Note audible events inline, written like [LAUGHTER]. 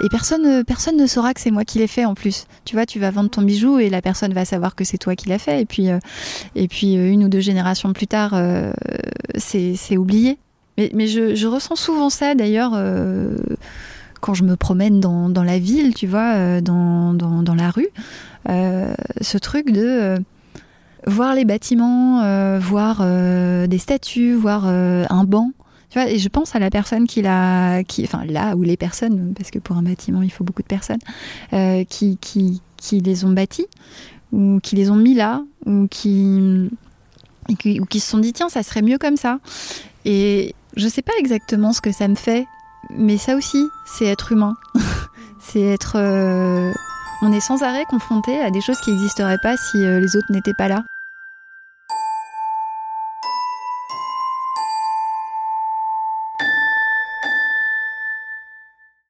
et personne, personne ne saura que c'est moi qui l'ai fait en plus. Tu vois, tu vas vendre ton bijou et la personne va savoir que c'est toi qui l'as fait. Et puis, et puis une ou deux générations plus tard, c'est oublié. Mais, mais je, je, ressens souvent ça d'ailleurs quand je me promène dans, dans la ville, tu vois, dans, dans, dans la rue. ce truc de voir les bâtiments, euh, voir euh, des statues, voir euh, un banc. Tu vois, et je pense à la personne qui l'a, qui, enfin là ou les personnes, parce que pour un bâtiment il faut beaucoup de personnes, qui, qui, qui, les ont bâtis ou qui les ont mis là ou qui, ou qui se sont dit tiens ça serait mieux comme ça. Et je sais pas exactement ce que ça me fait, mais ça aussi c'est être humain, [LAUGHS] c'est être on est sans arrêt confronté à des choses qui n'existeraient pas si les autres n'étaient pas là.